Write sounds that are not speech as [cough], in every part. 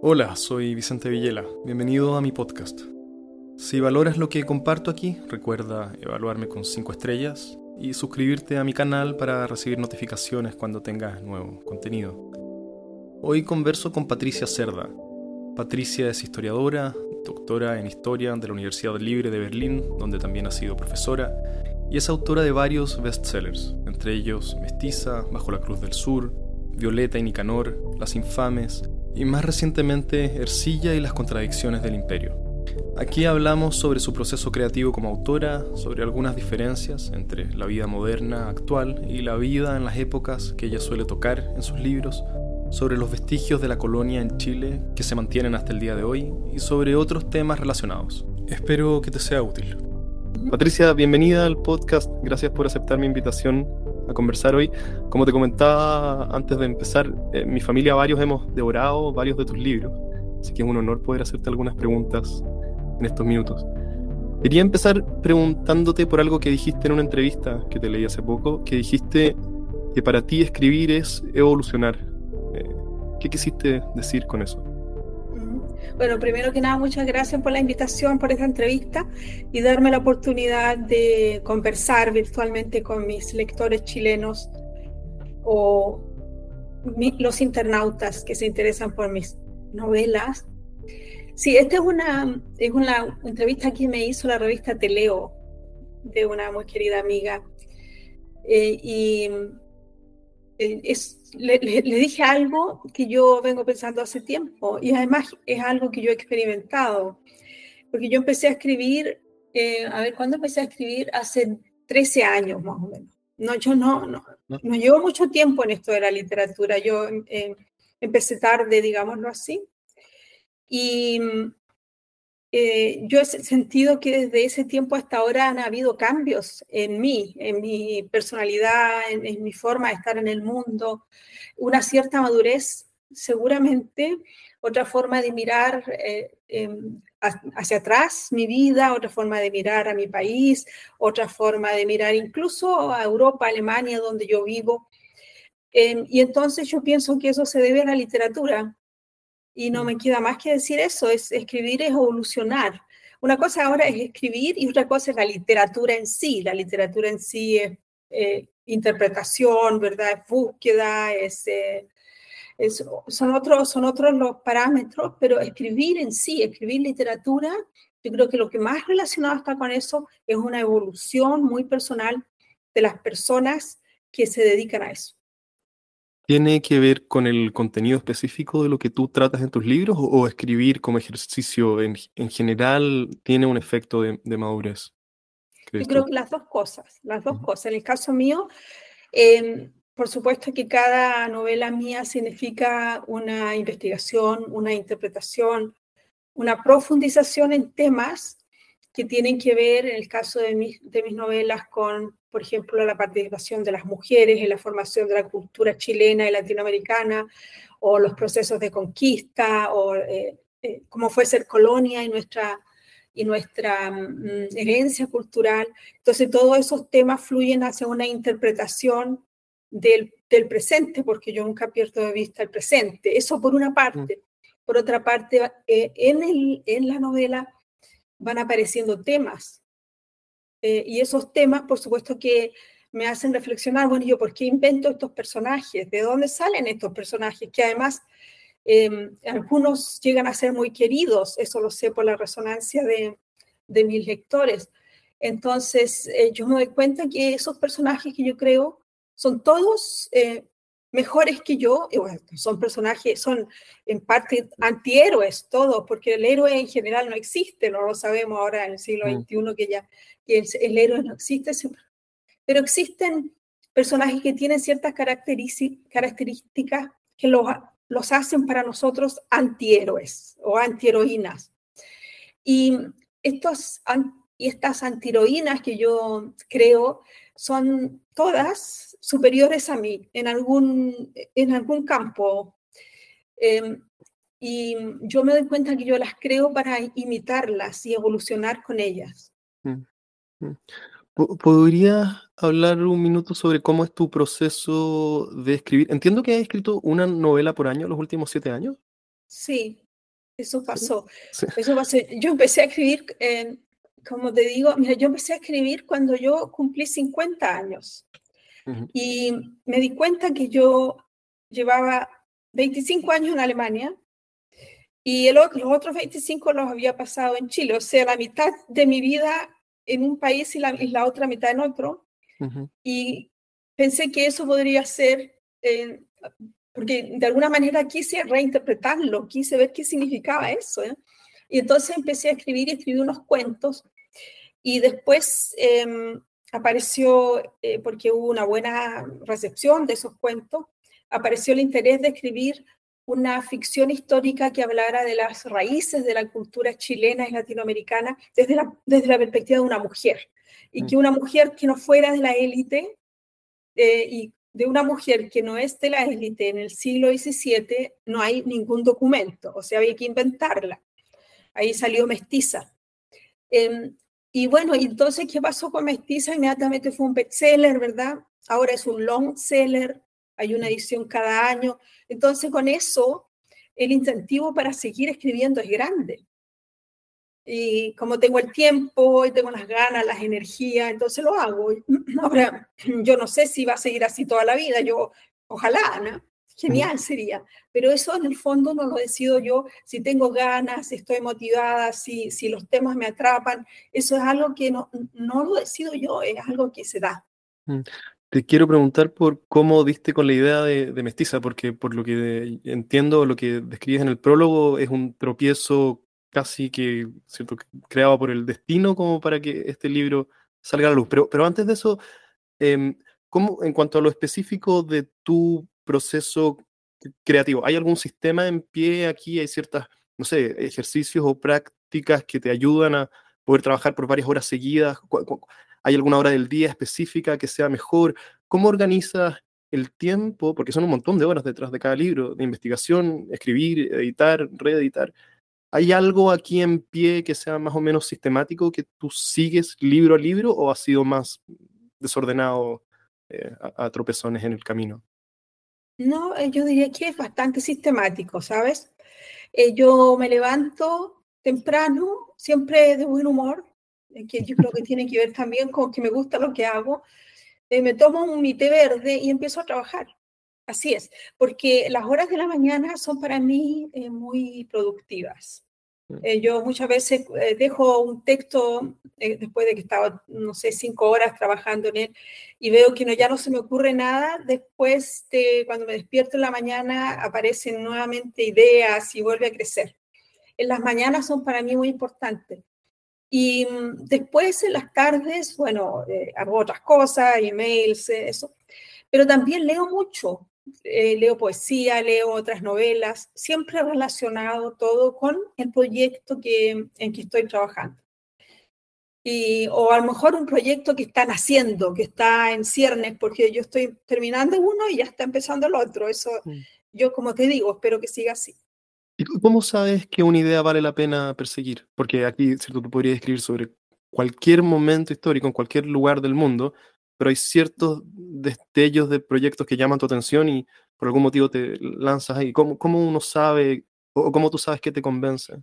Hola, soy Vicente Villela. Bienvenido a mi podcast. Si valoras lo que comparto aquí, recuerda evaluarme con 5 estrellas y suscribirte a mi canal para recibir notificaciones cuando tengas nuevo contenido. Hoy converso con Patricia Cerda. Patricia es historiadora, doctora en historia de la Universidad Libre de Berlín, donde también ha sido profesora, y es autora de varios bestsellers, entre ellos Mestiza, Bajo la Cruz del Sur, Violeta y Nicanor, Las Infames, y más recientemente Ercilla y las contradicciones del imperio. Aquí hablamos sobre su proceso creativo como autora, sobre algunas diferencias entre la vida moderna actual y la vida en las épocas que ella suele tocar en sus libros, sobre los vestigios de la colonia en Chile que se mantienen hasta el día de hoy y sobre otros temas relacionados. Espero que te sea útil. Patricia, bienvenida al podcast. Gracias por aceptar mi invitación a conversar hoy. Como te comentaba antes de empezar, eh, mi familia varios hemos devorado varios de tus libros, así que es un honor poder hacerte algunas preguntas en estos minutos. Quería empezar preguntándote por algo que dijiste en una entrevista que te leí hace poco, que dijiste que para ti escribir es evolucionar. Eh, ¿Qué quisiste decir con eso? Bueno, primero que nada, muchas gracias por la invitación, por esta entrevista y darme la oportunidad de conversar virtualmente con mis lectores chilenos o los internautas que se interesan por mis novelas. Sí, esta es una, es una entrevista que me hizo la revista Teleo de una muy querida amiga. Eh, y es, le, dije algo que yo vengo pensando hace tiempo y además es algo que yo he experimentado, porque yo empecé a escribir, eh, a ver, ¿cuándo empecé a escribir? Hace 13 años más o menos. No, yo no, no, no llevo mucho tiempo en esto de la literatura, yo eh, empecé tarde, digámoslo así. Y eh, yo he sentido que desde ese tiempo hasta ahora han habido cambios en mí, en mi personalidad, en, mi forma de estar en el mundo, una cierta madurez seguramente, otra forma de mirar eh, em, hacia atrás mi vida, otra forma de mirar a mi país, otra forma de mirar incluso a Europa, Alemania, donde yo vivo. Em, y entonces yo pienso que eso se debe a la literatura, y no me queda más que decir eso, es escribir es evolucionar. Una cosa ahora es escribir y otra cosa es la literatura en sí. La literatura en sí es eh, interpretación, ¿verdad? Es búsqueda, es, eh, son, otros, son otros los parámetros, pero escribir en sí, escribir literatura, yo creo que lo que más relacionado está con eso es una evolución muy personal de las personas que se dedican a eso. ¿Tiene que ver con el contenido específico de lo que tú tratas en tus libros o, escribir como ejercicio en, general tiene un efecto de, madurez? Yo creo que las dos cosas, las dos cosas. En el caso mío, em, por supuesto que cada novela mía significa una investigación, una interpretación, una profundización en temas que tienen que ver, en el caso de mis, de mis novelas, con, por ejemplo, la participación de las mujeres en la formación de la cultura chilena y latinoamericana, o los procesos de conquista, o eh, eh, cómo fue ser colonia y nuestra, y nuestra mm, herencia cultural. Entonces, todos esos temas fluyen hacia una interpretación del, del, presente, porque yo nunca pierdo de vista el presente. Eso por una parte. Mm. Por otra parte, eh, en, el, en la novela van apareciendo temas. Eh, y esos temas, por supuesto, que me hacen reflexionar, bueno, yo, ¿por qué invento estos personajes? ¿De dónde salen estos personajes? Que además em, algunos llegan a ser muy queridos, eso lo sé por la resonancia de, de mis lectores. Entonces, eh, yo me doy cuenta que esos personajes que yo creo son todos eh, mejores que yo, bueno, son personajes, son en parte antihéroes todos, porque el héroe en general no existe, no lo sabemos ahora en el siglo XXI mm. que ya que el, héroe no existe, pero existen personajes que tienen ciertas características que los, los hacen para nosotros antihéroes o antiheroínas. Y, estos, y estas antiheroínas que yo creo son todas superiores a mí en algún, en algún campo. Em, y yo me doy cuenta que yo las creo para imitarlas y evolucionar con ellas. Mm, mm. ¿Podrías hablar un minuto sobre cómo es tu proceso de escribir? Entiendo que has escrito una novela por año los últimos siete años. Sí, Eso pasó. Eso pasó. Yo empecé a escribir, como te digo, mira, yo empecé a escribir cuando yo cumplí 50 años. Y me di cuenta que yo llevaba 25 años en Alemania y el, los otros 25 los había pasado en Chile, o sea, la mitad de mi vida en un país y la, la otra mitad en otro. Y pensé que eso podría ser, eh, porque de alguna manera quise reinterpretarlo, quise ver qué significaba eso. ¿eh? Y entonces empecé a escribir y escribí unos cuentos. Y después em, apareció, eh, porque hubo una buena recepción de esos cuentos, apareció el interés de escribir una ficción histórica que hablara de las raíces de la cultura chilena y latinoamericana desde la, desde la perspectiva de una mujer. Y que mm. una mujer que no fuera de la élite eh, y de una mujer que no es de la élite en el siglo XVII, no hay ningún documento, o sea, había que inventarla. Ahí salió Mestiza. Em, y bueno, entonces, ¿qué pasó con Mestiza? Inmediatamente fue un bestseller, ¿verdad? Ahora es un long seller, hay una edición cada año. Entonces, con eso, el incentivo para seguir escribiendo es grande. Y como tengo el tiempo y tengo las ganas, las energías, entonces lo hago. [clears throat] Ahora, yo no sé si va a seguir así toda la vida, yo, ojalá, ¿no? Genial sería, pero eso en el fondo no lo decido yo, si tengo ganas, si estoy motivada, si, si los temas me atrapan, eso es algo que no, no lo decido yo, es algo que se da. Mm. Te quiero preguntar por cómo diste con la idea de, mestiza, porque por lo que entiendo, lo que describes en el prólogo es un tropiezo casi que, ¿cierto? creado por el destino como para que este libro salga a la luz. Pero, pero antes de eso, em, ¿cómo, en cuanto a lo específico de tu proceso creativo, ¿hay algún sistema en pie aquí? ¿Hay ciertas, no sé, ejercicios o prácticas que te ayudan a poder trabajar por varias horas seguidas? ¿Hay alguna hora del día específica que sea mejor? ¿Cómo organizas el tiempo? Porque son un montón de horas detrás de cada libro, de investigación, escribir, editar, reeditar. ¿Hay algo aquí en pie que sea más o menos sistemático, que tú sigues libro a libro o ha sido más desordenado eh, a, tropezones en el camino? No, eh, yo diría que es bastante sistemático, ¿sabes? Eh, yo me levanto temprano, siempre de buen humor, que yo creo que tiene que ver también con que me gusta lo que hago, eh, me tomo un té verde y empiezo a trabajar. Así es, porque las horas de la mañana son para mí eh, muy productivas. Eh, yo muchas veces dejo un texto después de que estaba, no sé, cinco horas trabajando en él y veo que no, ya no se me ocurre nada. Después, de, cuando me despierto en la mañana, aparecen nuevamente ideas y vuelve a crecer. En las mañanas son para mí muy importantes. Y mm, después en las tardes, bueno, eh, hago otras cosas, emails, eh, eso, pero también leo mucho. Eh, leo poesía, leo otras novelas, siempre relacionado todo con el proyecto que, en que estoy trabajando. Y, o a lo mejor un proyecto que están haciendo, que está en ciernes, porque yo estoy terminando uno y ya está empezando el otro. Eso, yo como te digo, espero que siga así. ¿Y cómo sabes que una idea vale la pena perseguir? Porque aquí, ¿cierto? Tú podrías escribir sobre cualquier momento histórico en cualquier lugar del mundo, pero hay ciertos destellos de proyectos que llaman tu atención y por algún motivo te lanzas ahí. ¿Cómo, cómo uno sabe o cómo tú sabes que te convence?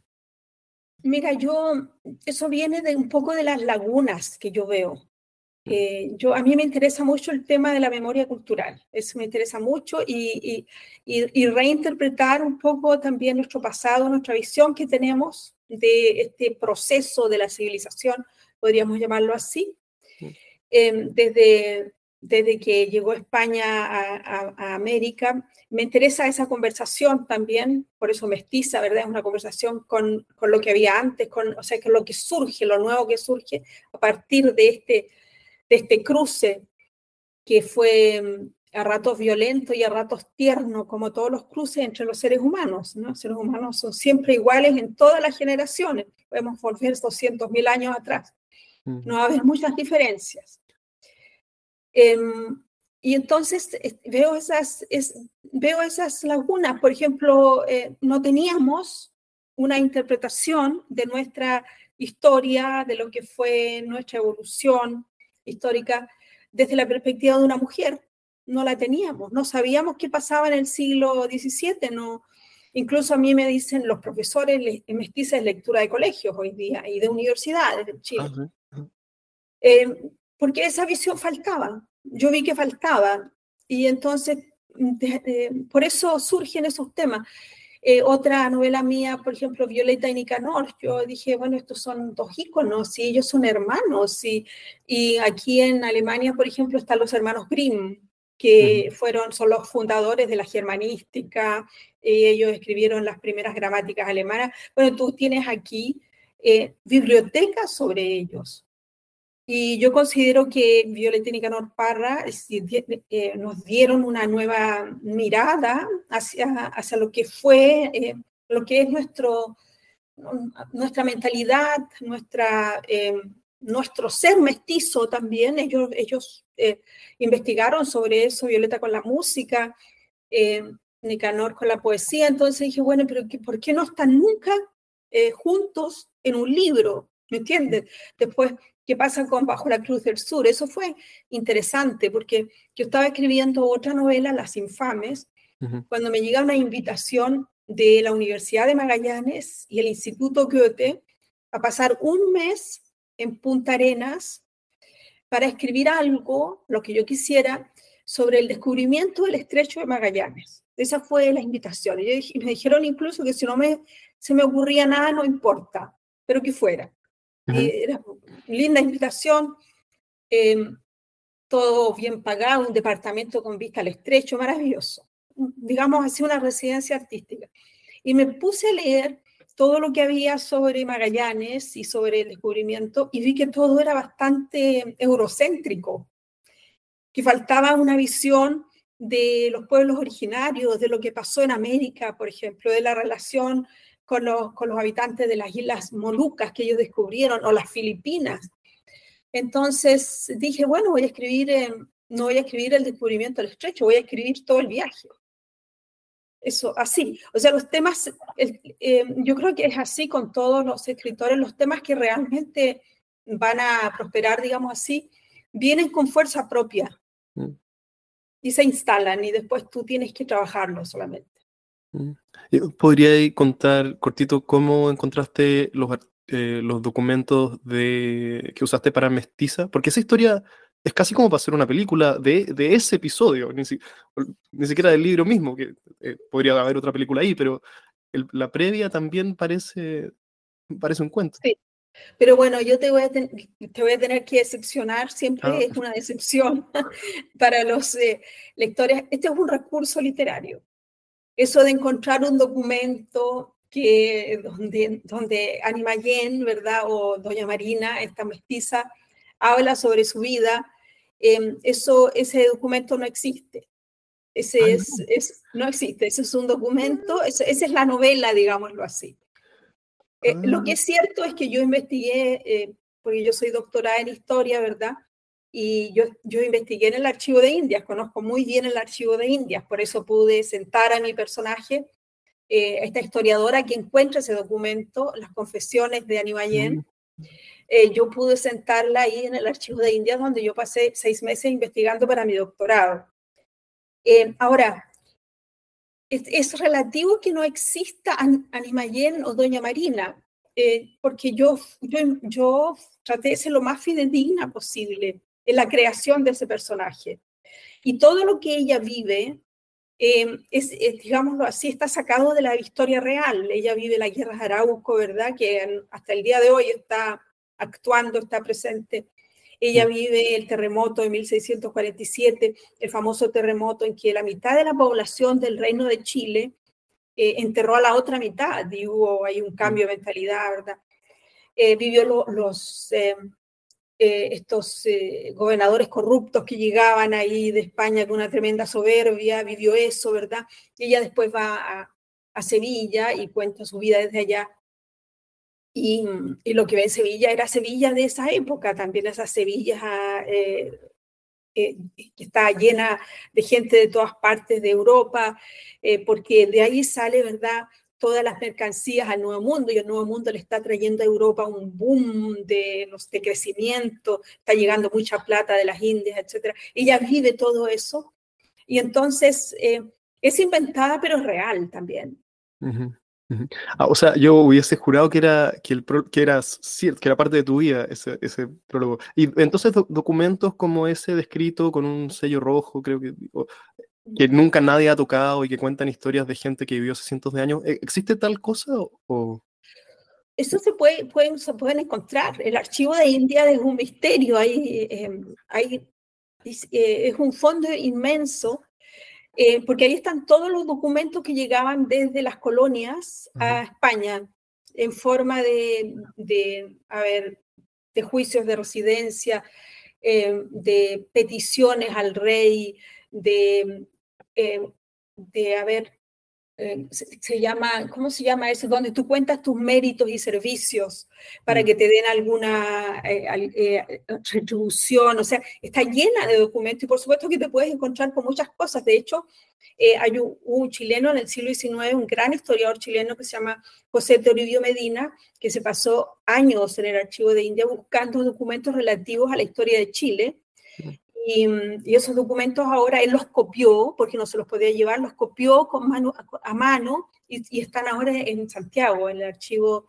Mira, yo, eso viene de un poco de las lagunas que yo veo. Eh, yo, a mí me interesa mucho el tema de la memoria cultural, eso me interesa mucho y, y, reinterpretar un poco también nuestro pasado, nuestra visión que tenemos de este proceso de la civilización, podríamos llamarlo así, em, desde, desde que llegó España a, a, América. Me interesa esa conversación también, por eso mestiza, ¿verdad? Es una conversación con, con lo que había antes, con, o sea, con lo que surge, lo nuevo que surge a partir de este de este cruce que fue mm, a ratos violento y a ratos tierno, como todos los cruces entre los seres humanos. ¿no? Los seres humanos son siempre iguales en todas las generaciones. Podemos volver 200.000 años atrás. No va a haber muchas diferencias. Em, y entonces veo, esas, veo esas lagunas. Por ejemplo, eh, no teníamos una interpretación de nuestra historia, de lo que fue nuestra evolución, histórica desde la perspectiva de una mujer. No la teníamos, no sabíamos qué pasaba en el siglo XVII, no, Incluso a mí me dicen los profesores mestizas lectura de colegios hoy día y de universidades de Chile. Eh, porque esa visión faltaba. Yo vi que faltaba. Y entonces, por eso surgen esos temas. Eh, otra novela mía, por ejemplo, Violeta y Nicanor, yo dije, bueno, estos son dos íconos y ellos son hermanos. Y, y aquí en Alemania, por ejemplo, están los hermanos Grimm, que fueron, son los fundadores de la germanística, y ellos escribieron las primeras gramáticas alemanas. Bueno, tú tienes aquí eh, bibliotecas sobre ellos. Y yo considero que Violeta y Nicanor Parra eh, nos dieron una nueva mirada hacia, hacia lo que fue, eh, lo que es nuestro, nuestra mentalidad, nuestra nuestro ser mestizo también, ellos, ellos eh, investigaron sobre eso, Violeta con la música, eh, Nicanor con la poesía, entonces dije, bueno, pero ¿por qué no están nunca eh, juntos en un libro? ¿Me entiendes? Después, ¿qué pasa con Bajo la Cruz del Sur? Eso fue interesante porque yo estaba escribiendo otra novela, Las Infames, cuando me llega una invitación de la Universidad de Magallanes y el Instituto Goethe a pasar un mes en Punta Arenas para escribir algo, lo que yo quisiera, sobre el descubrimiento del estrecho de Magallanes. Esa fue la invitación. Y me dijeron incluso que si no me, se me ocurría nada, no importa, pero que fuera. Era linda invitación, em, todo bien pagado, un departamento con vista al estrecho, maravilloso. Digamos así, una residencia artística. Y me puse a leer todo lo que había sobre Magallanes y sobre el descubrimiento y vi que todo era bastante eurocéntrico, que faltaba una visión de los pueblos originarios, de lo que pasó en América, por ejemplo, de la relación con los, con los habitantes de las islas Molucas que ellos descubrieron, o las Filipinas. Entonces dije, bueno, voy a escribir, no voy a escribir el descubrimiento del estrecho, voy a escribir todo el viaje eso, así. O sea, los temas, eh, yo creo que es así con todos los escritores, los temas que realmente van a prosperar, digamos así, vienen con fuerza propia mm. y se instalan y después tú tienes que trabajarlo solamente. Mm. ¿Podría contar cortito cómo encontraste los, eh, los documentos de, que usaste para Mestiza? Porque esa historia es casi como para hacer una película de, de ese episodio, ni, ni, siquiera del libro mismo, que eh, podría haber otra película ahí, pero la previa también parece, parece un cuento. Sí, pero bueno, yo te voy a, te voy a tener que decepcionar, siempre ah. es una decepción [laughs] para los eh, lectores. Este es un recurso literario. Eso de encontrar un documento que, donde, donde Anima Yen, ¿verdad? O Doña Marina, esta mestiza, habla sobre su vida Em, eso, ese documento no existe. Ese ah, es, no. es, no existe, ese es un documento, esa es la novela, digámoslo así. Eh, lo que ah. es cierto es que yo investigué, eh, porque yo soy doctorada en historia, ¿verdad? Y yo, yo investigué en el archivo de Indias, conozco muy bien el archivo de Indias, por eso pude sentar a mi personaje, eh, esta historiadora que encuentra ese documento, las confesiones de Animayen, mm. Eh, yo pude sentarla ahí en el archivo de Indias, donde yo pasé seis meses investigando para mi doctorado. Eh, ahora, es, relativo que no exista Animayen o Doña Marina, eh, porque yo, yo, yo traté de ser lo más fidedigna posible en la creación de ese personaje. Y todo lo que ella vive, es, digámoslo así, está sacado de la historia real. Ella vive la guerra de Arauco, ¿verdad? Que hasta el día de hoy está actuando, está presente. Ella vive el terremoto de 1647, el famoso terremoto en que la mitad de la población del Reino de Chile eh, enterró a la otra mitad y hubo ahí un cambio de mentalidad, ¿verdad? Eh, vivió los, eh, estos gobernadores corruptos que llegaban ahí de España con una tremenda soberbia, vivió eso, ¿verdad? Y ella después va a, a Sevilla y cuenta su vida desde allá y, lo que ve en Sevilla era Sevilla de esa época, también esa Sevilla eh, eh, que está llena de gente de todas partes de Europa, eh, porque de ahí sale, ¿verdad? Todas las mercancías al Nuevo Mundo y el Nuevo Mundo le está trayendo a Europa un boom de, de crecimiento, está llegando mucha plata de las Indias, etc. Ella vive todo eso y entonces es inventada pero es real también. Ah, o sea, yo hubiese jurado que era, que el que era cierto, que era parte de tu vida ese, ese prólogo. Y entonces documentos como ese descrito con un sello rojo, creo que, que nunca nadie ha tocado y que cuentan historias de gente que vivió hace cientos de años, ¿e-, ¿existe tal cosa o...? Eso se, puede, pueden, se pueden encontrar. El archivo de India es un misterio. Hay, em, hay, eh, es un fondo inmenso eh, porque ahí están todos los documentos que llegaban desde las colonias a España en forma de, de, a ver, de juicios de residencia, eh, de peticiones al rey, de, eh, de haber eh, se, llama, ¿cómo se llama eso? Donde tú cuentas tus méritos y servicios para mm. que te den alguna eh, retribución, o sea, está llena de documentos y por supuesto que te puedes encontrar con muchas cosas. De hecho, hay un, chileno en el siglo XIX, un gran historiador chileno que se llama José Toribio Medina, que se pasó años en el archivo de India buscando documentos relativos a la historia de Chile mm. Y, esos documentos ahora él los copió, porque no se los podía llevar, los copió con mano, a mano y, están ahora en Santiago, en el Archivo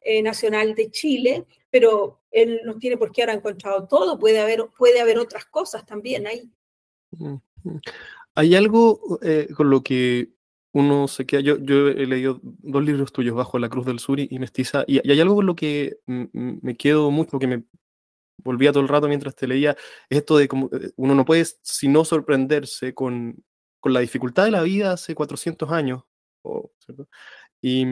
eh, Nacional de Chile, pero él no tiene por qué haber encontrado todo, puede haber, puede haber otras cosas también ahí. Hay algo eh, con lo que uno se queda, yo, he leído dos libros tuyos, Bajo la Cruz del Sur y, Mestiza, y, hay algo con lo que me quedo mucho, que me volvía todo el rato mientras te leía, esto de como eh, uno no puede sino sorprenderse con, con la dificultad de la vida hace 400 años, o, ¿cierto? Y,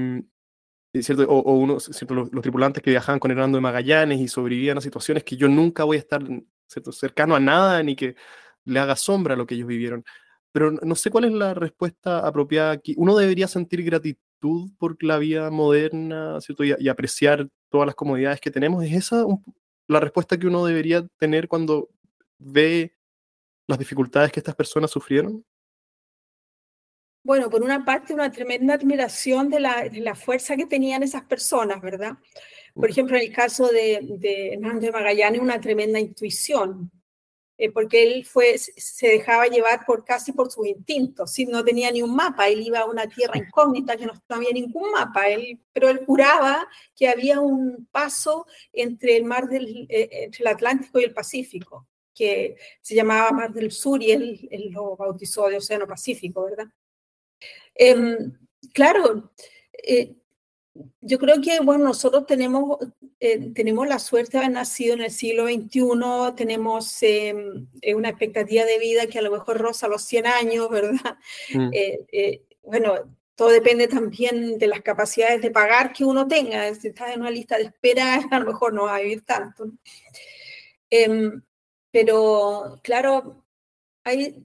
¿cierto? O, uno, ¿cierto? Los, tripulantes que viajaban con Hernando de Magallanes y sobrevivían a situaciones que yo nunca voy a estar ¿cierto? cercano a nada ni que le haga sombra a lo que ellos vivieron. Pero no sé cuál es la respuesta apropiada aquí. Uno debería sentir gratitud por la vida moderna ¿cierto? Y, y apreciar todas las comodidades que tenemos. ¿Es esa un, la respuesta que uno debería tener cuando ve las dificultades que estas personas sufrieron? Bueno, por una parte, una tremenda admiración de la, de la fuerza que tenían esas personas, ¿verdad? Por ejemplo, en el caso de, de Hernando de Magallanes, una tremenda intuición, eh, porque él fue, se dejaba llevar por casi por sus instintos, si no tenía ni un mapa, él iba a una tierra incógnita que no, había ningún mapa, él, pero él juraba que había un paso entre el mar del, eh, entre el Atlántico y el Pacífico, que se llamaba Mar del Sur y él, él lo bautizó de Océano Pacífico, ¿verdad? Em, claro, eh, yo creo que, bueno, nosotros tenemos, eh, tenemos la suerte de haber nacido en el siglo XXI, tenemos em, eh, una expectativa de vida que a lo mejor roza los 100 años, ¿verdad? Mm. [laughs] Eh, bueno, todo depende también de las capacidades de pagar que uno tenga. Si estás en una lista de espera, [laughs] a lo mejor no va a vivir tanto. Em, pero, claro, hay,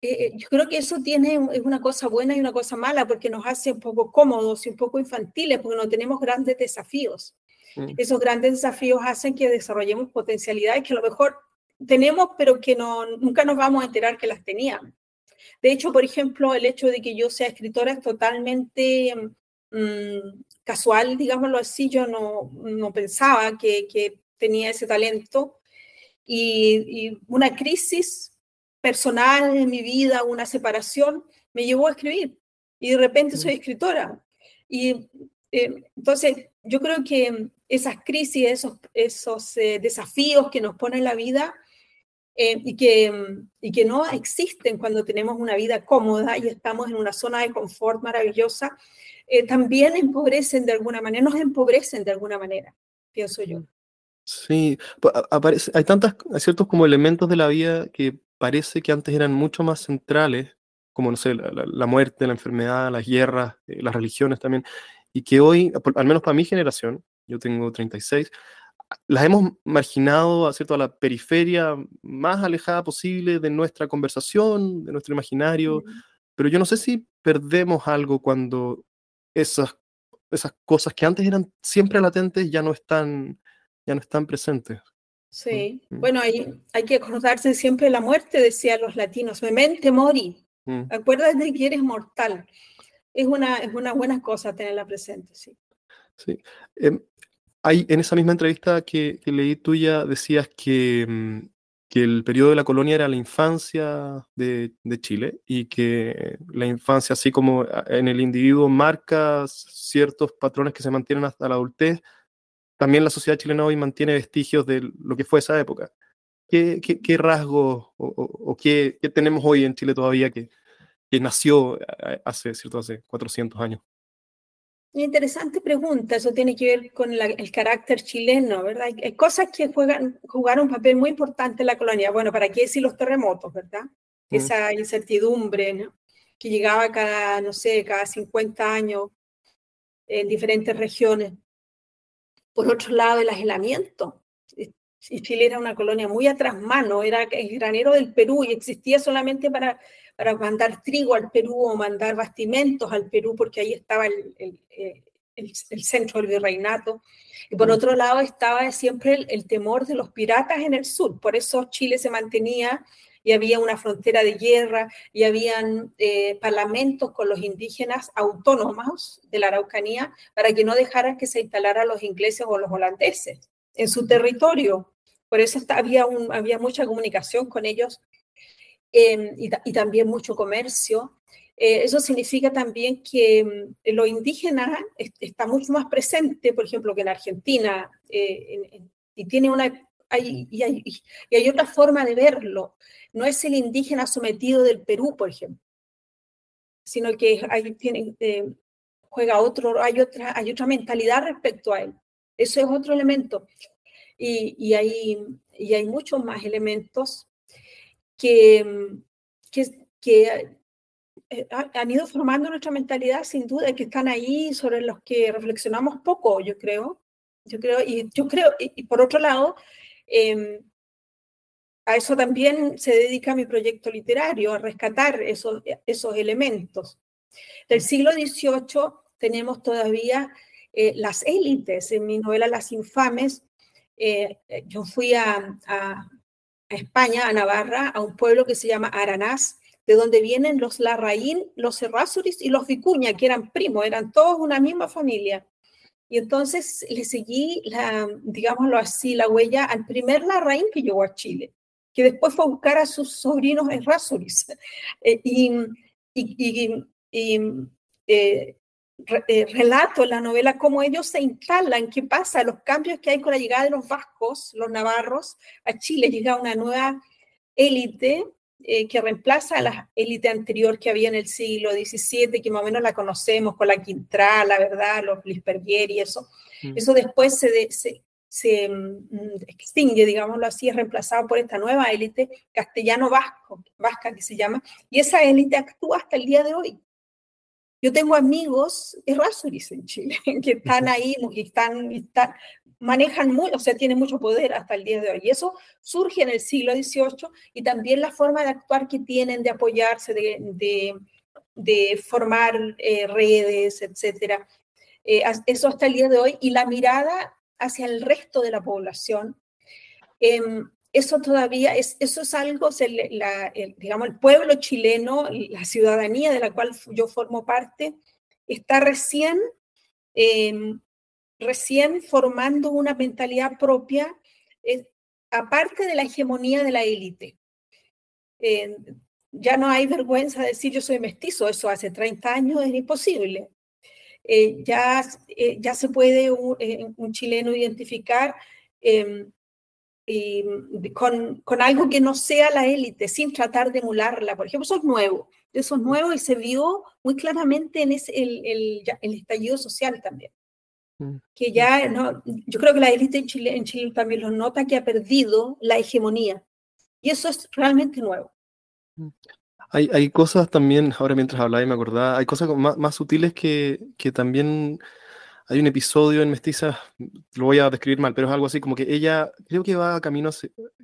eh, yo creo que eso tiene es una cosa buena y una cosa mala porque nos hace un poco cómodos y un poco infantiles porque no tenemos grandes desafíos. Mm. Esos grandes desafíos hacen que desarrollemos potencialidades que a lo mejor tenemos pero que no, nunca nos vamos a enterar que las teníamos. De hecho, por ejemplo, el hecho de que yo sea escritora es totalmente mm, casual, digámoslo así. Yo no, no pensaba que, que tenía ese talento y, y una crisis personal en mi vida, una separación, me llevó a escribir y de repente soy escritora. Y eh, entonces yo creo que esas crisis, esos, esos eh, desafíos que nos pone la vida eh, y, que, y que no existen cuando tenemos una vida cómoda y estamos en una zona de confort maravillosa, también empobrecen de alguna manera, nos empobrecen de alguna manera, pienso yo. Sí, pues, aparece, hay tantas, hay ciertos como elementos de la vida que parece que antes eran mucho más centrales, como, no sé, la, muerte, la enfermedad, las guerras, eh, las religiones también, y que hoy, al menos para mi generación, yo tengo 36, las hemos marginado ¿cierto? a la periferia más alejada posible de nuestra conversación, de nuestro imaginario, pero yo no sé si perdemos algo cuando esas, esas cosas que antes eran siempre latentes ya no están, ya no están presentes. Sí, mm. bueno, hay, hay que acordarse siempre de la muerte, decían los latinos, mente mori, mm. acuérdate de que eres mortal. Es una, es una buena cosa tenerla presente, sí. Sí. Em, hay, en esa misma entrevista que, que, leí tuya decías que, mm, que el periodo de la colonia era la infancia de, de, Chile y que la infancia, así como en el individuo marca ciertos patrones que se mantienen hasta la adultez, también la sociedad chilena hoy mantiene vestigios de lo que fue esa época. ¿Qué, qué, qué rasgos o, o, qué, qué, tenemos hoy en Chile todavía que, que nació hace, ¿cierto? hace 400 años? Interesante pregunta, eso tiene que ver con el carácter chileno, ¿verdad? Hay, cosas que juegan, jugaron un papel muy importante en la colonia. Bueno, ¿para qué decir los terremotos, verdad? Mm. Esa incertidumbre, ¿no? Que llegaba cada, no sé, cada 50 años en diferentes regiones. Por otro lado, el aislamiento. Chile era una colonia muy atrás mano, era el granero del Perú y existía solamente para para mandar trigo al Perú o mandar bastimentos al Perú, porque ahí estaba el, el, eh, el, centro del virreinato. Y por mm. otro lado estaba siempre el, temor de los piratas en el sur, por eso Chile se mantenía y había una frontera de guerra y habían eh, parlamentos con los indígenas autónomos de la Araucanía para que no dejaran que se instalaran los ingleses o los holandeses en su territorio. Por eso había, había mucha comunicación con ellos Em, y, también mucho comercio. Eh, eso significa también que mm, lo indígena está mucho más presente, por ejemplo, que en Argentina, eh, y tiene una... Hay, y, hay, y hay otra forma de verlo. No es el indígena sometido del Perú, por ejemplo, sino que hay, tiene, eh, juega otro, hay otra, hay otra mentalidad respecto a él. Eso es otro elemento. Y, y, hay, y hay muchos más elementos que, que, eh, han ido formando nuestra mentalidad sin duda, que están ahí sobre los que reflexionamos poco, yo creo. Yo creo, y yo creo, y, por otro lado, em, a eso también se dedica mi proyecto literario, a rescatar esos, esos elementos. Del siglo XVIII tenemos todavía eh, las élites. En mi novela Las Infames, eh, yo fui a, a España, a Navarra, a un pueblo que se llama Aranás, de donde vienen los Larraín, los Errázuriz y los Vicuña, que eran primos, eran todos una misma familia. Y entonces le seguí, digámoslo así, la huella al primer Larraín que llegó a Chile, que después fue a buscar a sus sobrinos Errázuriz. [laughs] Eh, y, y, y eh, eh, relato en la novela cómo ellos se instalan, qué pasa, los cambios que hay con la llegada de los vascos, los navarros, a Chile llega una nueva élite eh, que reemplaza a la élite anterior que había en el siglo XVII, que más o menos la conocemos con la Quintra, la verdad, los Lisperguer y eso. Mm. Eso después se, se, se mm, extingue, digámoslo así, es reemplazado por esta nueva élite castellano-vasco, vasca que se llama, y esa élite actúa hasta el día de hoy. Yo tengo amigos errázuriz en Chile, [laughs] que están ahí, que están, están, manejan muy, o sea, tienen mucho poder hasta el día de hoy. Y eso surge en el siglo XVIII y también la forma de actuar que tienen, de apoyarse, de, de, de formar eh, redes, etcétera. Eh, eso hasta el día de hoy. Y la mirada hacia el resto de la población. Eh, eso todavía es, eso es algo, el, digamos, el pueblo chileno, la ciudadanía de la cual yo formo parte, está recién, em, recién formando una mentalidad propia, aparte de la hegemonía de la élite. Eh, ya no hay vergüenza de decir yo soy mestizo, eso hace 30 años es imposible. Eh, ya, eh, ya se puede un, chileno identificar em, Mm, con, con, algo que no sea la élite, sin tratar de emularla. Por ejemplo, eso es nuevo, eso es nuevo y se vio muy claramente en el, el estallido social también. Mm, que ya, no, yo creo que la élite en Chile, en Chile también lo nota que ha perdido la hegemonía. Y eso es realmente nuevo. Mm. Hay, hay cosas también, ahora mientras hablaba y me acordaba, hay cosas más, más sutiles que, que también hay un episodio en Mestiza, lo voy a describir mal, pero es algo así como que ella creo que va camino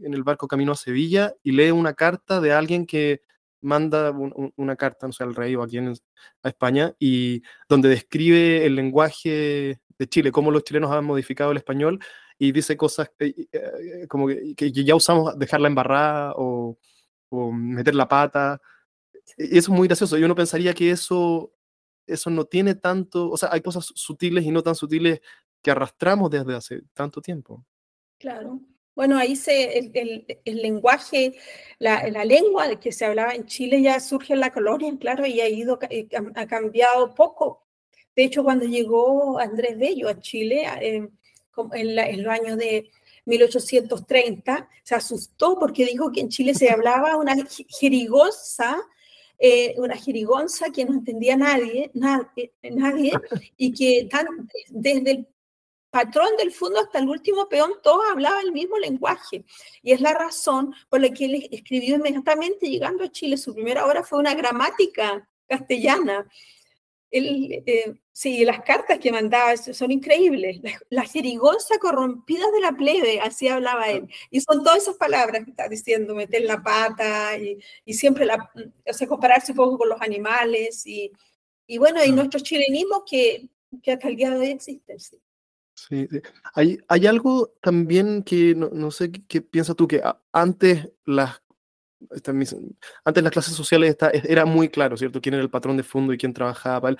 en el barco camino a Sevilla y lee una carta de alguien que manda una carta, no sé, al rey o aquí en, a España, y donde describe el lenguaje de Chile, cómo los chilenos han modificado el español, y dice cosas eh, eh, como que, ya usamos dejarla embarrada o, o meter la pata. Y eso es muy gracioso. Y uno pensaría que eso eso no tiene tanto, o sea, hay cosas sutiles y no tan sutiles que arrastramos desde hace tanto tiempo. Claro. Bueno, ahí se, el, el, lenguaje, la, la, lengua que se hablaba en Chile ya surge en la colonia, claro, y ha ido, eh, ha cambiado poco. De hecho, cuando llegó Andrés Bello a Chile, eh, en, en, los años de 1830, se asustó porque dijo que en Chile se [laughs] hablaba una jerigosa, eh, una jerigonza que no entendía nadie, nadie, nadie [laughs] y que tan, desde el patrón del fondo hasta el último peón, todos hablaban el mismo lenguaje. Y es la razón por la que él escribió inmediatamente llegando a Chile. Su primera obra fue una gramática castellana. Eh, sí, las cartas que mandaba son increíbles. La, jerigonza corrompida de la plebe, así hablaba él. Y son todas esas palabras que está diciendo, meter la pata y, y siempre la, o sea, compararse un poco con los animales. Y, y bueno, y nuestros chilenismos que, que hasta el día de hoy existen. Sí. Sí, Hay, hay algo también que no, no sé qué, piensas tú, que antes las, antes las clases sociales era muy claro, ¿cierto? Quién era el patrón de fondo y quién trabajaba para él,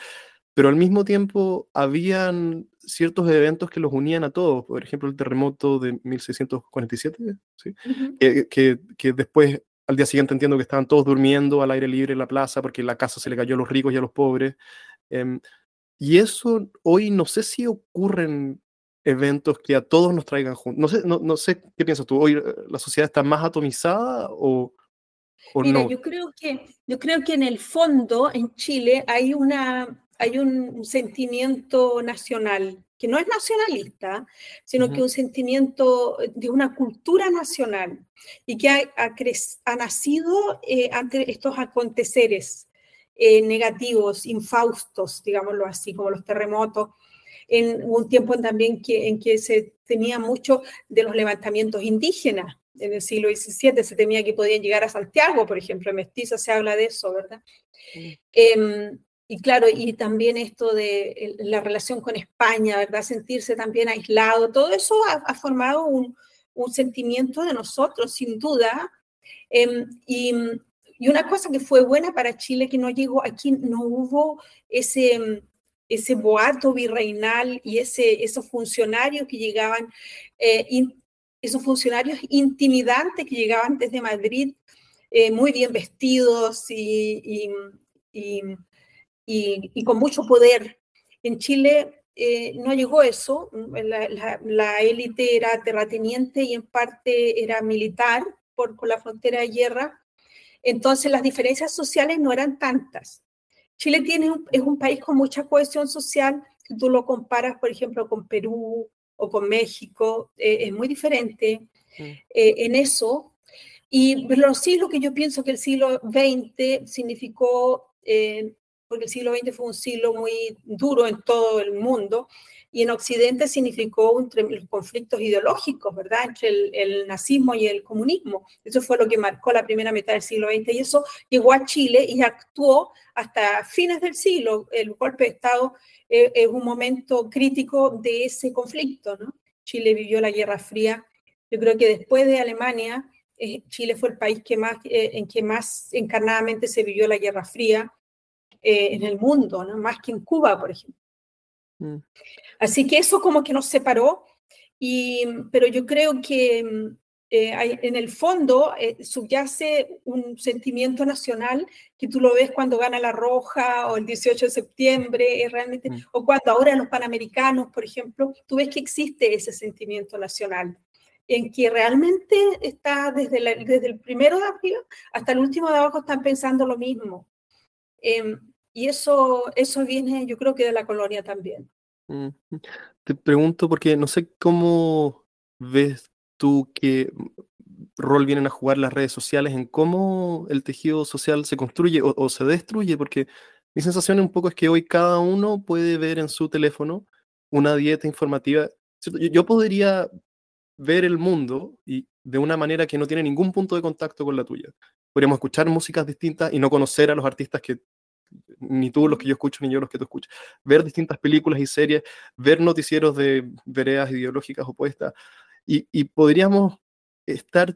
pero al mismo tiempo habían ciertos eventos que los unían a todos, por ejemplo el terremoto de 1647, ¿sí? que, que, que después al día siguiente entiendo que estaban todos durmiendo al aire libre en la plaza porque la casa se le cayó a los ricos y a los pobres. Em, y eso hoy no sé si ocurren eventos que a todos nos traigan juntos. No sé, no, no sé qué piensas tú. ¿Hoy eh, la sociedad está más atomizada o Mira, no? Yo creo, que, yo creo que en el fondo, en Chile, hay, una, hay un sentimiento nacional, que no es nacionalista, sino que un sentimiento de una cultura nacional y que ha, ha, nacido eh, ante estos aconteceres eh, negativos, infaustos, digámoslo así, como los terremotos, en un tiempo también que, en que se tenía mucho de los levantamientos indígenas. En el siglo XVII se temía que podían llegar a Santiago, por ejemplo, en Mestiza se habla de eso, ¿verdad? Em, y claro, y también esto de la relación con España, ¿verdad? Sentirse también aislado, todo eso ha, formado un, un, sentimiento de nosotros, sin duda. Em, y, y, una cosa que fue buena para Chile, que no llegó aquí, no hubo ese, ese boato virreinal y ese, esos funcionarios que llegaban, eh, esos funcionarios intimidantes que llegaban desde Madrid, eh, muy bien vestidos y, y, con mucho poder. En Chile eh, no llegó eso, la, élite era terrateniente y en parte era militar por, por la frontera de guerra, entonces las diferencias sociales no eran tantas. Chile tiene es un país con mucha cohesión social. Si tú lo comparas, por ejemplo, con Perú o con México, eh, es muy diferente eh, en eso. Y pero sí, lo que yo pienso que el siglo XX significó, eh, porque el siglo XX fue un siglo muy duro en todo el mundo, y en Occidente significó los conflictos ideológicos, ¿verdad?, entre el, nazismo y el comunismo. Eso fue lo que marcó la primera mitad del siglo XX y eso llegó a Chile y actuó hasta fines del siglo. El golpe de Estado eh, es un momento crítico de ese conflicto, ¿no? Chile vivió la Guerra Fría. Yo creo que después de Alemania, eh, Chile fue el país que más, eh, en que más encarnadamente se vivió la Guerra Fría en el mundo, ¿no? más que en Cuba, por ejemplo. Mm. Así que eso como que nos separó, y, pero yo creo que eh, en el fondo eh, subyace un sentimiento nacional que tú lo ves cuando gana la Roja o el 18 de septiembre, realmente, mm. o cuando ahora los Panamericanos, por ejemplo, tú ves que existe ese sentimiento nacional en que realmente está desde, desde el primero de abril hasta el último de abajo están pensando lo mismo. Em, y eso, eso viene, yo creo que de la colonia también. Te pregunto porque no sé cómo ves tú qué rol vienen a jugar las redes sociales en cómo el tejido social se construye o, se destruye, porque mi sensación un poco es que hoy cada uno puede ver en su teléfono una dieta informativa. Yo, podría ver el mundo y de una manera que no tiene ningún punto de contacto con la tuya. Podríamos escuchar músicas distintas y no conocer a los artistas que ni tú los que yo escucho, ni yo los que tú escuchas. Ver distintas películas y series, ver noticieros de veredas ideológicas opuestas. Y, y podríamos estar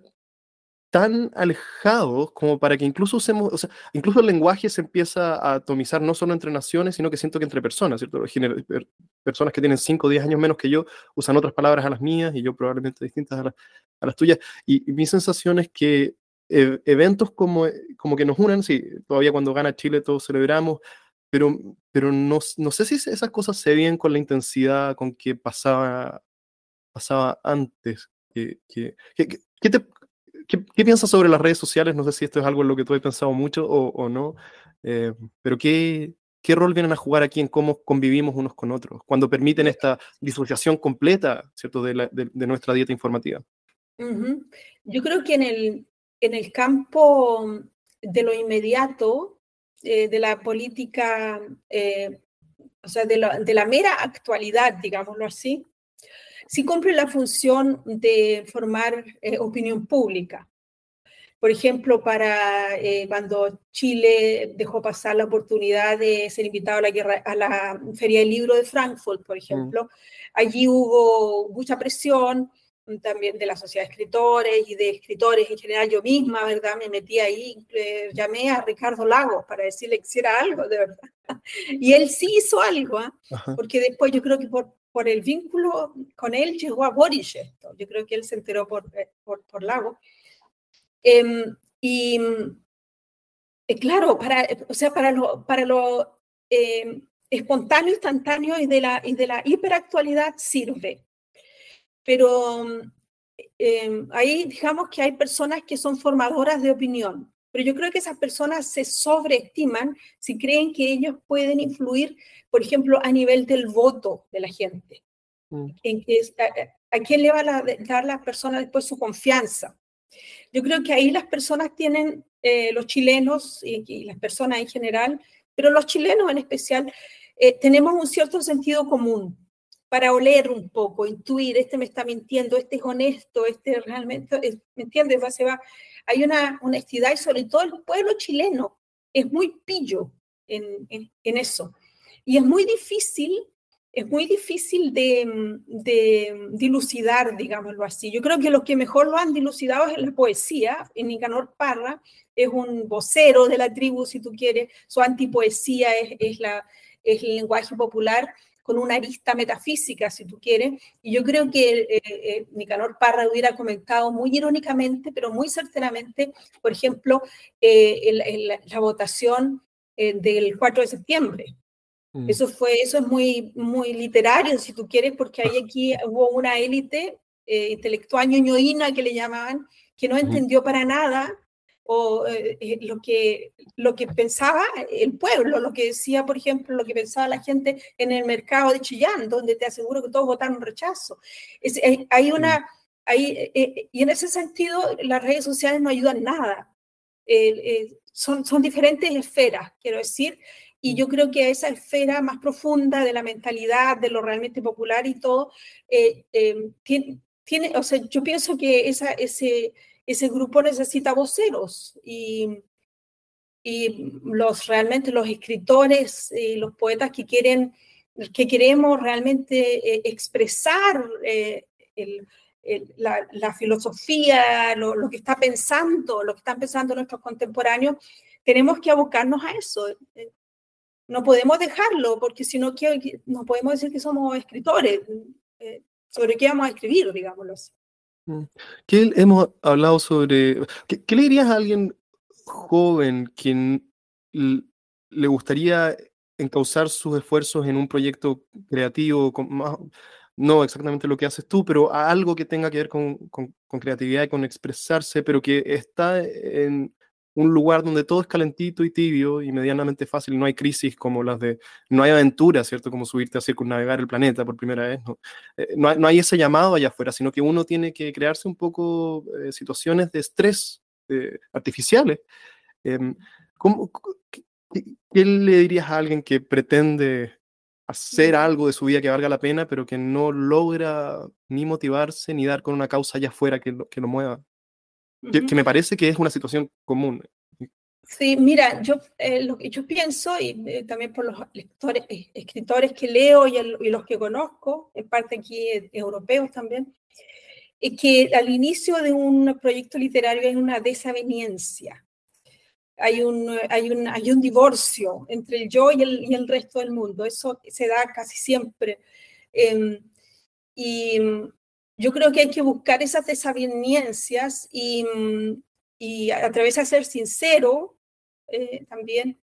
tan alejados como para que incluso usemos, o sea, incluso el lenguaje se empieza a atomizar no solo entre naciones, sino que siento que entre personas, ¿cierto? Personas que tienen 5 o 10 años menos que yo usan otras palabras a las mías y yo probablemente distintas a las... a las tuyas. Y, mi sensación es que eh, eventos como, como que nos unen, sí, todavía cuando gana Chile todos celebramos, pero, pero no, no sé si esas cosas se ven con la intensidad con que pasaba, pasaba antes. ¿Qué, qué, te, ¿Qué, piensas sobre las redes sociales? No sé si esto es algo en lo que tú has pensado mucho o, o no, eh, pero ¿qué, ¿qué rol vienen a jugar aquí en cómo convivimos unos con otros cuando permiten esta disociación completa ¿cierto? De, la, de, nuestra dieta informativa? Yo creo que en el, en el campo de lo inmediato, eh, de la política, eh, o sea, de la, de la mera actualidad, digámoslo así, sí cumple la función de formar eh, opinión pública. Por ejemplo, para eh, cuando Chile dejó pasar la oportunidad de ser invitado a la, guerra, a la Feria del Libro de Frankfurt, por mm. ejemplo, allí hubo mucha presión también de la sociedad de escritores y de escritores en general. Yo misma, ¿verdad? Me metí ahí, eh, llamé a Ricardo Lagos para decirle que hiciera algo, de verdad. [laughs] Y él sí hizo algo, ¿ah? porque después yo creo que por por el vínculo con él llegó a Boris esto. Yo creo que él se enteró por, eh, por, por Lago. Em, y eh, claro, para, o sea, para lo, para lo em, espontáneo, instantáneo y de, la, y de la hiperactualidad sirve. Pero em, ahí digamos que hay personas que son formadoras de opinión, pero yo creo que esas personas se sobreestiman si creen que ellos pueden influir por ejemplo, a nivel del voto de la gente. Mm. En que, a, quién le va a dar la persona después su confianza? Yo creo que ahí las personas tienen, eh, los chilenos y, las personas en general, pero los chilenos en especial, eh, tenemos un cierto sentido común para oler un poco, intuir, este me está mintiendo, este es honesto, este realmente, ¿me entiendes? Va, se va. Hay una honestidad y sobre todo el pueblo chileno es muy pillo en, en eso. Y es muy difícil, es muy difícil de, de, dilucidar, digámoslo así. Yo creo que los que mejor lo han dilucidado es la poesía. En Nicanor Parra es un vocero de la tribu, si tú quieres. Su antipoesía es, es, la, es el lenguaje popular con una arista metafísica, si tú quieres. Y yo creo que eh, eh, Nicanor Parra hubiera comentado muy irónicamente, pero muy certeramente, por ejemplo, eh, la votación del 4 de septiembre. Mm. Eso fue, eso es muy, muy literario, si tú quieres, porque hay aquí [laughs] hubo una élite eh, intelectual ñoñoína que le llamaban, que no entendió para nada o eh, eh, lo, que, lo que pensaba el pueblo, lo que decía, por ejemplo, lo que pensaba la gente en el mercado de Chillán, donde te aseguro que todos votaron rechazo. Es, hay una, mm. hay, y en ese sentido, las redes sociales no ayudan nada. son, son diferentes esferas, quiero decir, y yo creo que esa esfera más profunda de la mentalidad, de lo realmente popular y todo, eh, eh, tiene, tiene, o sea, yo pienso que esa, ese, ese grupo necesita voceros y, y los realmente los escritores y los poetas que quieren, que queremos realmente eh, expresar el, la, filosofía, lo, lo, que está pensando, lo que están pensando nuestros contemporáneos, tenemos que abocarnos a eso no podemos dejarlo, porque si no, no podemos decir que somos escritores. Eh, ¿Sobre qué vamos a escribir, digámoslo así? Mm. ¿Qué hemos hablado sobre... ¿Qué, le dirías a alguien joven quien le gustaría encauzar sus esfuerzos en un proyecto creativo, no exactamente lo que haces tú, pero algo que tenga que ver con, con, creatividad y con expresarse, pero que está en, un lugar donde todo es calentito y tibio y medianamente fácil, no hay crisis como las de, no hay aventura, ¿cierto? Como subirte a circunnavegar el planeta por primera vez, ¿no? Eh, no, hay, ese llamado allá afuera, sino que uno tiene que crearse un poco eh, situaciones de estrés eh, artificiales. Em, ¿cómo, qué, le dirías a alguien que pretende hacer algo de su vida que valga la pena, pero que no logra ni motivarse ni dar con una causa allá afuera que que lo mueva? Que, me parece que es una situación común. Sí, mira, yo eh, lo que yo pienso, y eh, también por los lectores, eh, escritores que leo y, y, los que conozco, en parte aquí europeos también, es que al inicio de un proyecto literario hay una desaveniencia, hay un, hay un, hay un divorcio entre el yo y el, y el resto del mundo, eso se da casi siempre. Em, y yo creo que hay que buscar esas desavenencias y, y a través de ser sincero eh, también.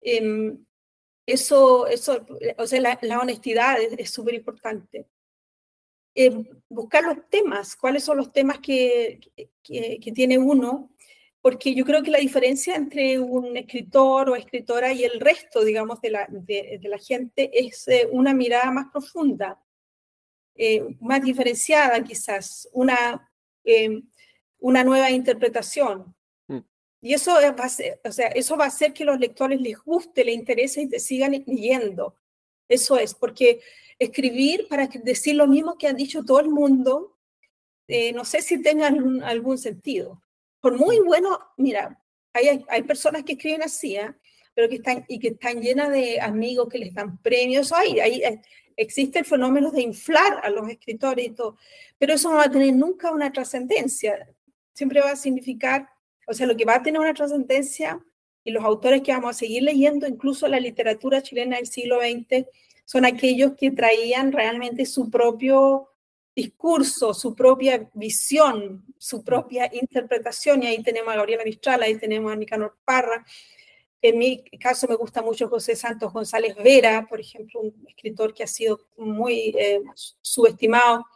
Em, eso, eso, o sea, la, honestidad es súper importante. Em, buscar los temas, cuáles son los temas que, que, tiene uno, porque yo creo que la diferencia entre un escritor o escritora y el resto, digamos, de la, de, la gente es eh, una mirada más profunda. Eh, más diferenciada quizás, una, eh, una nueva interpretación. Mm. Y eso va, a ser, o sea, eso va a hacer que los lectores les guste, les interese y te sigan leyendo. Eso es, porque escribir para decir lo mismo que han dicho todo el mundo, eh, no sé si tenga algún, sentido. Por muy mm. bueno, mira, hay, hay personas que escriben así, pero que están, y que están llenas de amigos que les dan premios. Hay, hay, existe el fenómeno de inflar a los escritores y todo, pero eso no va a tener nunca una trascendencia. Siempre va a significar, o sea, lo que va a tener una trascendencia y los autores que vamos a seguir leyendo, incluso la literatura chilena del siglo XX, son aquellos que traían realmente su propio discurso, su propia visión, su propia interpretación. Y ahí tenemos a Gabriela Mistral, ahí tenemos a Nicanor Parra, en mi caso me gusta mucho José Santos González Vera, por ejemplo, un escritor que ha sido muy eh, subestimado,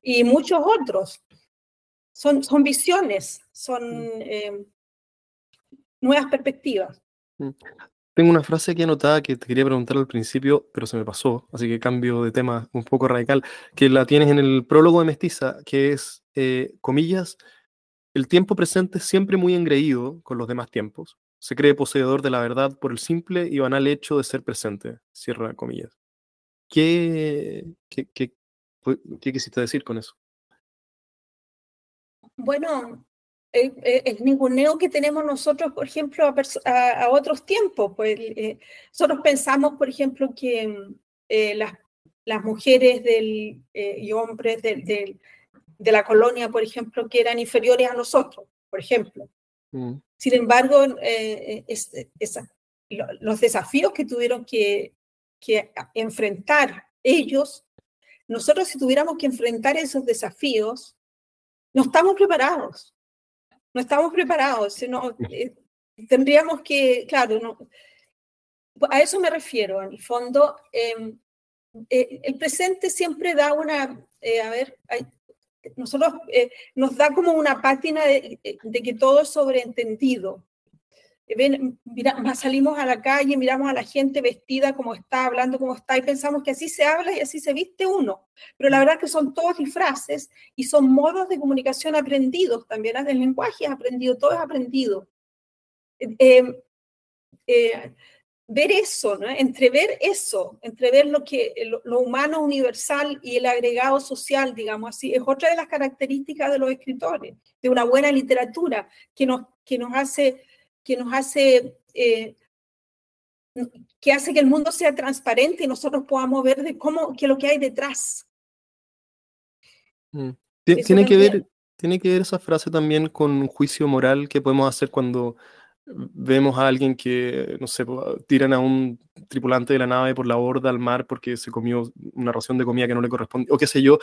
y muchos otros. Son, son visiones, son mm. eh, nuevas perspectivas. Mm. Tengo una frase aquí anotada que te quería preguntar al principio, pero se me pasó, así que cambio de tema un poco radical, que la tienes en el prólogo de Mestiza, que es, eh, comillas, el tiempo presente es siempre muy engreído con los demás tiempos, se cree poseedor de la verdad por el simple y banal hecho de ser presente. Cierra comillas. ¿Qué, quisiste decir con eso? Bueno, el, el, ninguneo que tenemos nosotros, por ejemplo, a, otros tiempos. Pues, eh, nosotros pensamos, por ejemplo, que eh, las, mujeres eh, y hombres de la colonia, por ejemplo, que eran inferiores a nosotros, por ejemplo. Mm. Sin embargo, eh, los desafíos que tuvieron que, enfrentar ellos, nosotros si tuviéramos que enfrentar esos desafíos, no estamos preparados. No estamos preparados. Sino, eh, tendríamos que, claro, no, a eso me refiero. En el fondo, em, eh, el presente siempre da una, a ver, nosotros eh, nos da como una pátina de, que todo es sobreentendido. Eh, mira, salimos a la calle, miramos a la gente vestida como está, hablando como está, y pensamos que así se habla y así se viste uno. Pero la verdad que son todos disfraces y son modos de comunicación aprendidos también. El lenguaje es aprendido, todo es aprendido. Eh, ver eso, ¿no? entrever eso, entrever lo que lo, humano universal y el agregado social, digamos así, es otra de las características de los escritores, de una buena literatura que nos, que nos hace, que nos hace, eh, que hace que el mundo sea transparente y nosotros podamos ver de cómo, qué es lo que hay detrás. Mm. Tiene que, ver, tiene que ver esa frase también con un juicio moral que podemos hacer cuando vemos a alguien que, no sé, tiran a un tripulante de la nave por la borda al mar porque se comió una ración de comida que no le corresponde, o qué sé yo,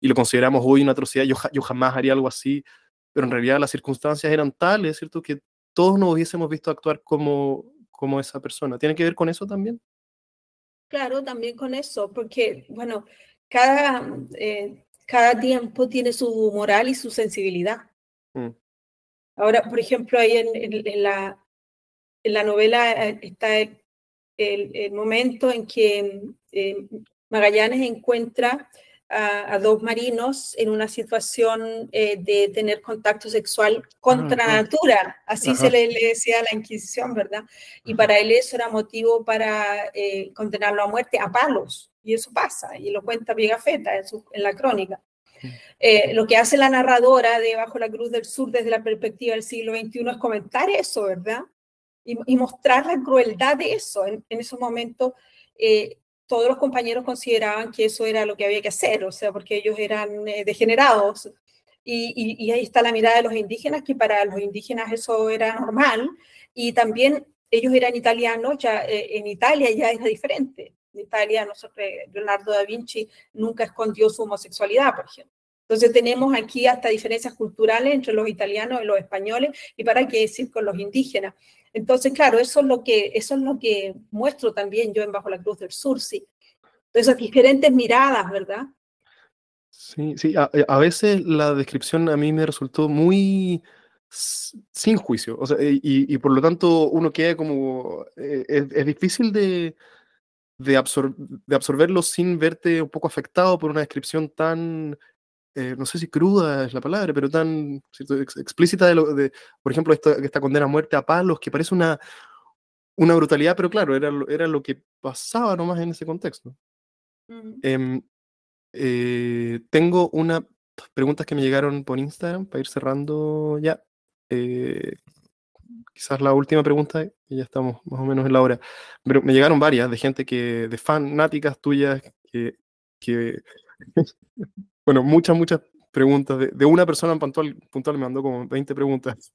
y lo consideramos hoy una atrocidad, yo, yo jamás haría algo así, pero en realidad las circunstancias eran tales, ¿cierto? Que todos nos hubiésemos visto actuar como, como esa persona. ¿Tiene que ver con eso también? Claro, también con eso, porque, bueno, cada, eh, cada tiempo tiene su moral y su sensibilidad. Mm. Ahora, por ejemplo, ahí en, la, en la, novela eh, está el, momento en que eh, Magallanes encuentra a, dos marinos en una situación eh, de tener contacto sexual contra natura, así se le, decía a la Inquisición, ¿verdad? Y para él eso era motivo para condenarlo a muerte a palos, y eso pasa, y lo cuenta Vigafetta en, en la crónica. Eh, lo que hace la narradora de Bajo la Cruz del Sur desde la perspectiva del siglo XXI es comentar eso, ¿verdad? Y, mostrar la crueldad de eso. En, esos momentos, eh, todos los compañeros consideraban que eso era lo que había que hacer, o sea, porque ellos eran eh, degenerados. Y, y, ahí está la mirada de los indígenas, que para los indígenas eso era normal. Y también ellos eran italianos, ya en Italia ya era diferente. Italia, nosotros, Leonardo da Vinci nunca escondió su homosexualidad, por ejemplo. Entonces tenemos aquí hasta diferencias culturales entre los italianos y los españoles, y para qué decir con los indígenas. Entonces, claro, eso es lo que, eso es lo que muestro también yo en Bajo la Cruz del Sur, sí. Esas diferentes miradas, ¿verdad? Sí, sí, a, veces la descripción a mí me resultó muy sin juicio, o sea, y, por lo tanto uno queda como, eh, es, difícil de, de, de absorberlo sin verte un poco afectado por una descripción tan eh, no sé si cruda es la palabra, pero tan explícita de, lo, de, por ejemplo, esta, esta condena a muerte a palos, que parece una, una brutalidad, pero claro, era, era lo que pasaba nomás en ese contexto. Em, eh, tengo unas preguntas que me llegaron por Instagram para ir cerrando ya. Eh, quizás la última pregunta, y ya estamos más o menos en la hora. Pero me llegaron varias de gente que, de fanáticas tuyas que, [laughs] bueno, muchas, muchas preguntas. De, una persona en puntual, puntual, me mandó como 20 preguntas.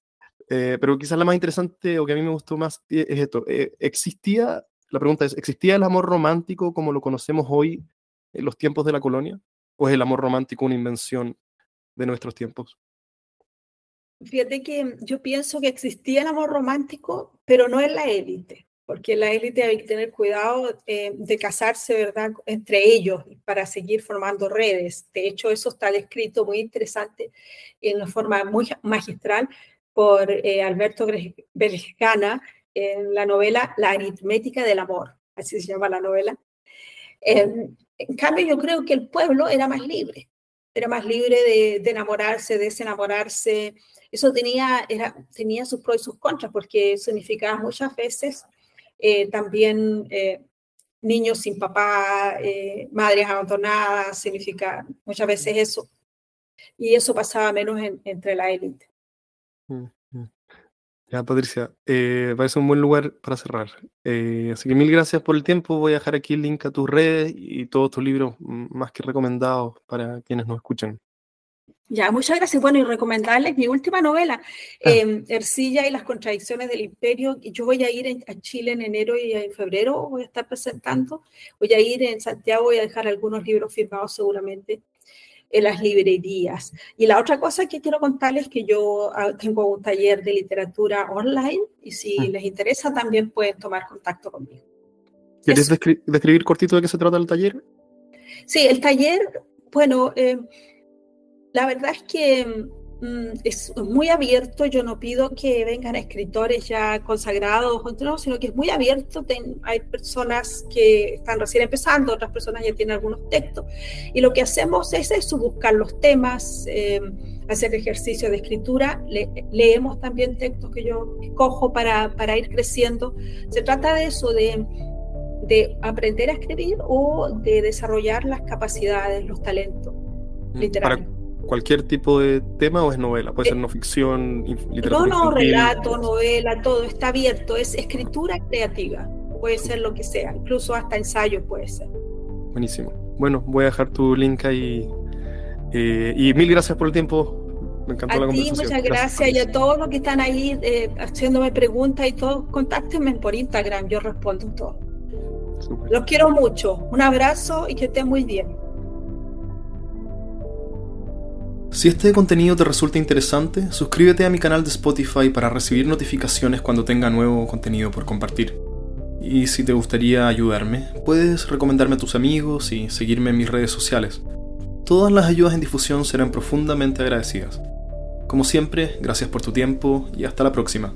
Eh, pero quizás la más interesante o que a mí me gustó más es esto. Eh, ¿Existía, la pregunta es, ¿existía el amor romántico como lo conocemos hoy en los tiempos de la colonia? ¿O es el amor romántico una invención de nuestros tiempos? Fíjate que yo pienso que existía el amor romántico, pero no en la élite porque la élite hay que tener cuidado eh, de casarse, ¿verdad?, entre ellos para seguir formando redes. De hecho, eso está descrito muy interesante en una forma muy magistral por eh, Alberto Bergana en la novela La aritmética del amor, así se llama la novela. en cambio, yo creo que el pueblo era más libre, era más libre de, de enamorarse, de desenamorarse. Eso tenía, era, tenía sus pros y sus contras, porque significaba muchas veces eh, también eh, niños sin papá, eh, madres abandonadas, significa muchas veces eso. Y eso pasaba menos entre la élite. Mm. Ya, Patricia, parece un buen lugar para cerrar. así que mil gracias por el tiempo. Voy a dejar aquí el link a tus redes y todos tus libros mm, más que recomendados para quienes nos escuchan. Ya, muchas gracias. Bueno, y recomendarles mi última novela, ah. em, Ercilla y las contradicciones del imperio. Yo voy a ir a Chile en enero y en febrero, voy a estar presentando. Voy a ir en Santiago, voy a dejar algunos libros firmados seguramente en las librerías. Y la otra cosa que quiero contarles es que yo ah, tengo un taller de literatura online y si ah. les interesa también pueden tomar contacto conmigo. ¿Quieres describir cortito de qué se trata el taller? Sí, el taller, bueno... Eh, la verdad es que mm, es muy abierto, yo no pido que vengan escritores ya consagrados, no, sino que es muy abierto, hay personas que están recién empezando, otras personas ya tienen algunos textos, y lo que hacemos es eso, buscar los temas, eh, hacer ejercicio de escritura, leemos también textos que yo escojo para, para ir creciendo, se trata de eso, de, de aprender a escribir o de desarrollar las capacidades, los talentos mm, literarios cualquier tipo de tema o es novela? Puede ser no ficción, literatura. No, no, relato, novela, todo está abierto. Es escritura creativa. Puede ser lo que sea, incluso hasta ensayo puede ser. Buenísimo. Bueno, voy a dejar tu link ahí. Eh, y mil gracias por el tiempo. Me encantó la conversación. muchas gracias. y a todos los que están ahí eh, haciéndome preguntas y todo, contáctenme por Instagram, yo respondo todo. Los quiero mucho. Un abrazo y que estén muy bien. Si este contenido te resulta interesante, suscríbete a mi canal de Spotify para recibir notificaciones cuando tenga nuevo contenido por compartir. Y si te gustaría ayudarme, puedes recomendarme a tus amigos y seguirme en mis redes sociales. Todas las ayudas en difusión serán profundamente agradecidas. Como siempre, gracias por tu tiempo y hasta la próxima.